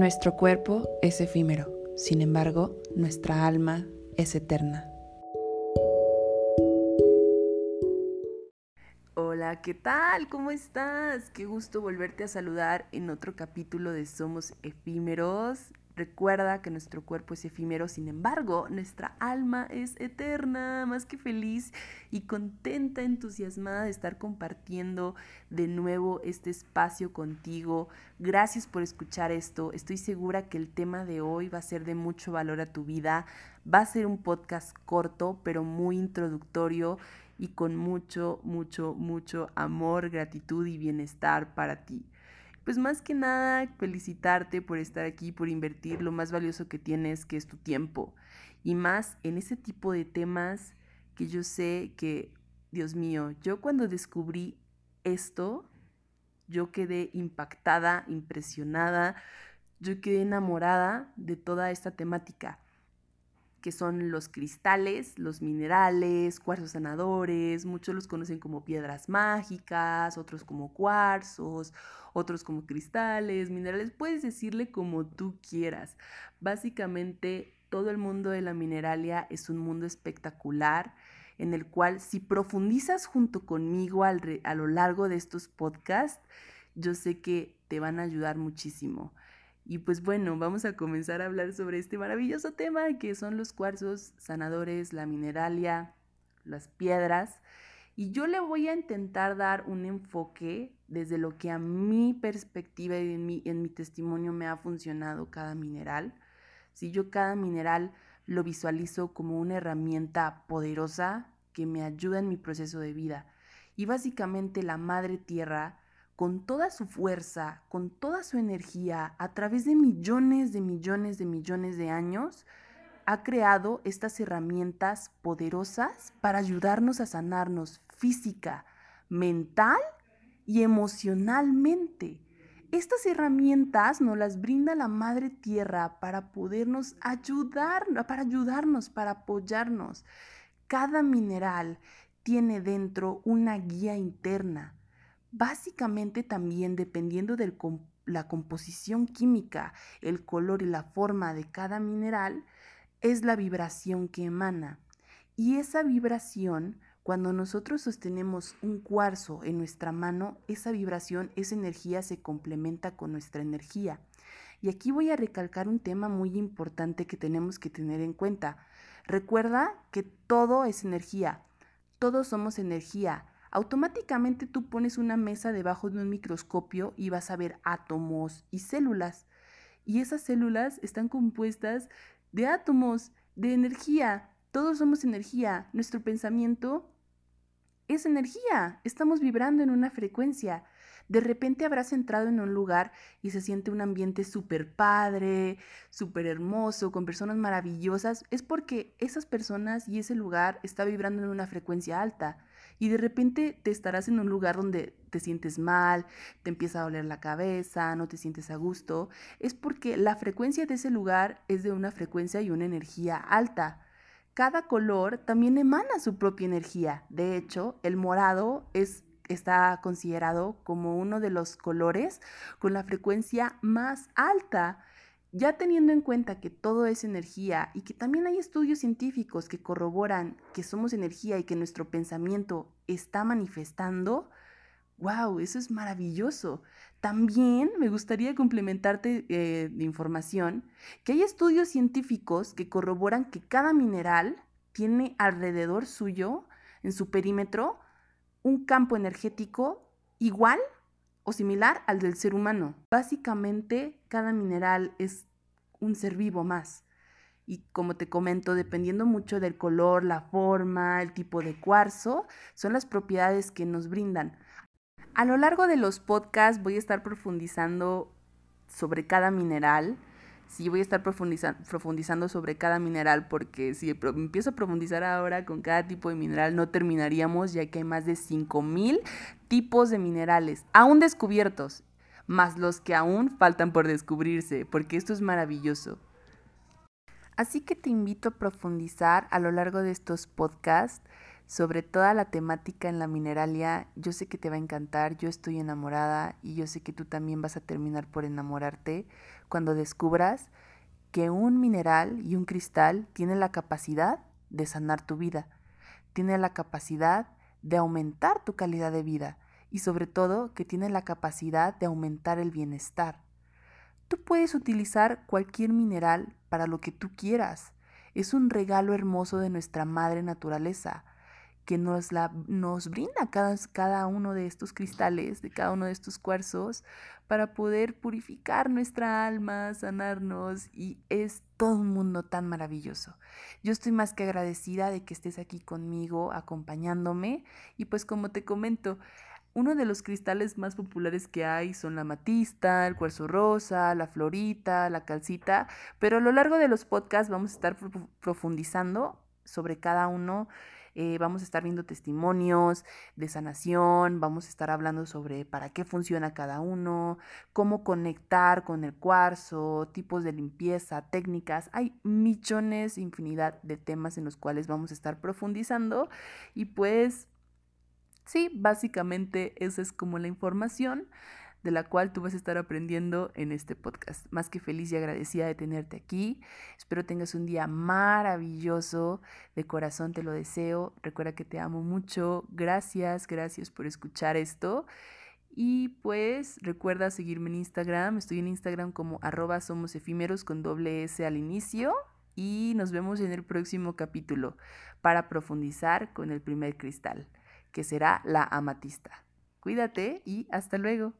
Nuestro cuerpo es efímero, sin embargo, nuestra alma es eterna. Hola, ¿qué tal? ¿Cómo estás? Qué gusto volverte a saludar en otro capítulo de Somos Efímeros. Recuerda que nuestro cuerpo es efímero, sin embargo, nuestra alma es eterna, más que feliz y contenta, entusiasmada de estar compartiendo de nuevo este espacio contigo. Gracias por escuchar esto. Estoy segura que el tema de hoy va a ser de mucho valor a tu vida. Va a ser un podcast corto, pero muy introductorio y con mucho, mucho, mucho amor, gratitud y bienestar para ti pues más que nada felicitarte por estar aquí, por invertir lo más valioso que tienes, que es tu tiempo. Y más en ese tipo de temas que yo sé que, Dios mío, yo cuando descubrí esto, yo quedé impactada, impresionada, yo quedé enamorada de toda esta temática que son los cristales, los minerales, cuarzos sanadores, muchos los conocen como piedras mágicas, otros como cuarzos, otros como cristales, minerales, puedes decirle como tú quieras. Básicamente todo el mundo de la mineralia es un mundo espectacular en el cual si profundizas junto conmigo a lo largo de estos podcasts, yo sé que te van a ayudar muchísimo. Y pues bueno, vamos a comenzar a hablar sobre este maravilloso tema que son los cuarzos sanadores, la mineralia, las piedras. Y yo le voy a intentar dar un enfoque desde lo que a mi perspectiva y en mi, en mi testimonio me ha funcionado cada mineral. Si yo cada mineral lo visualizo como una herramienta poderosa que me ayuda en mi proceso de vida. Y básicamente la madre tierra con toda su fuerza, con toda su energía, a través de millones de millones de millones de años, ha creado estas herramientas poderosas para ayudarnos a sanarnos física, mental y emocionalmente. Estas herramientas nos las brinda la Madre Tierra para podernos ayudar, para ayudarnos, para apoyarnos. Cada mineral tiene dentro una guía interna Básicamente también dependiendo de la composición química, el color y la forma de cada mineral, es la vibración que emana. Y esa vibración, cuando nosotros sostenemos un cuarzo en nuestra mano, esa vibración, esa energía se complementa con nuestra energía. Y aquí voy a recalcar un tema muy importante que tenemos que tener en cuenta. Recuerda que todo es energía, todos somos energía automáticamente tú pones una mesa debajo de un microscopio y vas a ver átomos y células. Y esas células están compuestas de átomos, de energía. Todos somos energía. Nuestro pensamiento es energía. Estamos vibrando en una frecuencia. De repente habrás entrado en un lugar y se siente un ambiente súper padre, súper hermoso, con personas maravillosas. Es porque esas personas y ese lugar está vibrando en una frecuencia alta y de repente te estarás en un lugar donde te sientes mal, te empieza a doler la cabeza, no te sientes a gusto, es porque la frecuencia de ese lugar es de una frecuencia y una energía alta. Cada color también emana su propia energía. De hecho, el morado es está considerado como uno de los colores con la frecuencia más alta. Ya teniendo en cuenta que todo es energía y que también hay estudios científicos que corroboran que somos energía y que nuestro pensamiento está manifestando, wow, eso es maravilloso. También me gustaría complementarte eh, de información que hay estudios científicos que corroboran que cada mineral tiene alrededor suyo, en su perímetro, un campo energético igual o similar al del ser humano. Básicamente, cada mineral es un ser vivo más. Y como te comento, dependiendo mucho del color, la forma, el tipo de cuarzo, son las propiedades que nos brindan. A lo largo de los podcasts voy a estar profundizando sobre cada mineral, sí voy a estar profundizando sobre cada mineral porque si empiezo a profundizar ahora con cada tipo de mineral no terminaríamos ya que hay más de 5000 tipos de minerales aún descubiertos, más los que aún faltan por descubrirse, porque esto es maravilloso. Así que te invito a profundizar a lo largo de estos podcasts sobre toda la temática en la mineralia. Yo sé que te va a encantar, yo estoy enamorada y yo sé que tú también vas a terminar por enamorarte cuando descubras que un mineral y un cristal tienen la capacidad de sanar tu vida, tiene la capacidad de aumentar tu calidad de vida y sobre todo que tiene la capacidad de aumentar el bienestar. Tú puedes utilizar cualquier mineral para lo que tú quieras. Es un regalo hermoso de nuestra madre naturaleza que nos, la, nos brinda cada, cada uno de estos cristales, de cada uno de estos cuarzos, para poder purificar nuestra alma, sanarnos y es todo un mundo tan maravilloso. Yo estoy más que agradecida de que estés aquí conmigo, acompañándome y pues como te comento, uno de los cristales más populares que hay son la matista, el cuarzo rosa, la florita, la calcita, pero a lo largo de los podcasts vamos a estar profundizando sobre cada uno eh, vamos a estar viendo testimonios de sanación, vamos a estar hablando sobre para qué funciona cada uno, cómo conectar con el cuarzo, tipos de limpieza, técnicas. Hay millones, infinidad de temas en los cuales vamos a estar profundizando y pues sí, básicamente esa es como la información de la cual tú vas a estar aprendiendo en este podcast. Más que feliz y agradecida de tenerte aquí. Espero tengas un día maravilloso. De corazón te lo deseo. Recuerda que te amo mucho. Gracias, gracias por escuchar esto. Y pues recuerda seguirme en Instagram. Estoy en Instagram como arroba somos efímeros con doble S al inicio. Y nos vemos en el próximo capítulo para profundizar con el primer cristal, que será la amatista. Cuídate y hasta luego.